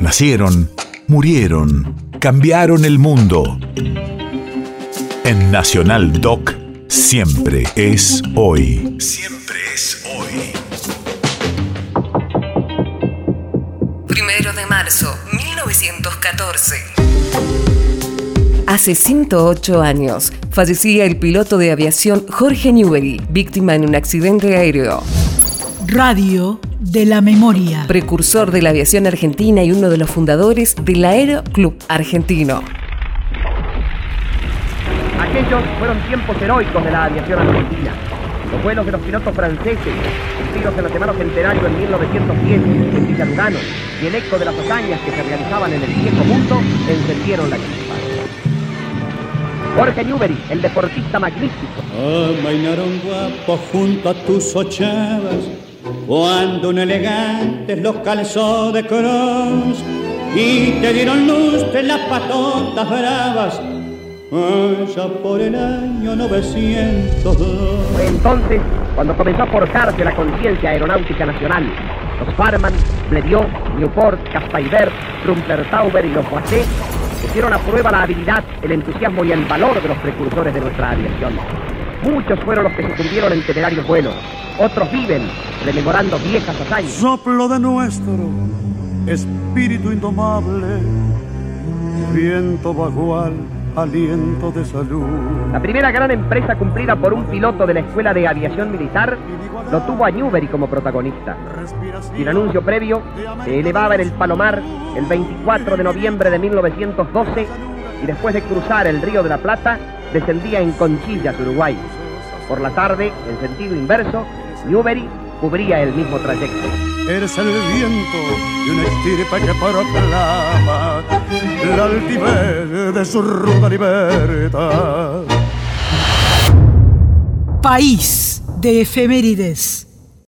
Nacieron, murieron, cambiaron el mundo. En Nacional Doc, siempre es hoy. Siempre es hoy. Primero de marzo, 1914. Hace 108 años, fallecía el piloto de aviación Jorge Newbery, víctima en un accidente aéreo. Radio de la Memoria. Precursor de la aviación argentina y uno de los fundadores del Aero Club Argentino. Aquellos fueron tiempos heroicos de la aviación argentina. Los vuelos de los pilotos franceses, cumplidos en los llamados centenario en 1910 en Villalugano, y el eco de las hazañas que se realizaban en el viejo mundo encendieron la chispa. Jorge Newbery, el deportista magnífico. Guapos junto a tus ochavas, cuando un elegante los calzó de cross y te dieron luz de las patotas bravas, allá por el año 902. Fue entonces cuando comenzó a forjarse la conciencia aeronáutica nacional. Los Farman, Blériot, Newport, Caspaiber, Rumpler-Tauber y los Boisset pusieron a prueba la habilidad, el entusiasmo y el valor de los precursores de nuestra aviación. Muchos fueron los que sucumbieron en temerarios vuelos. Otros viven rememorando viejas hazañas. Soplo de nuestro espíritu indomable, viento vagual, aliento de salud. La primera gran empresa cumplida por un piloto de la Escuela de Aviación Militar lo tuvo a Newbery como protagonista. Sin anuncio previo, se elevaba en el Palomar el 24 de noviembre de 1912 y después de cruzar el Río de la Plata, descendía en Conchillas, Uruguay. Por la tarde, en sentido inverso, Newbery cubría el mismo trayecto. Eres el viento de una estirpe que proclama la altivez de su ruda libertad. País de efemérides.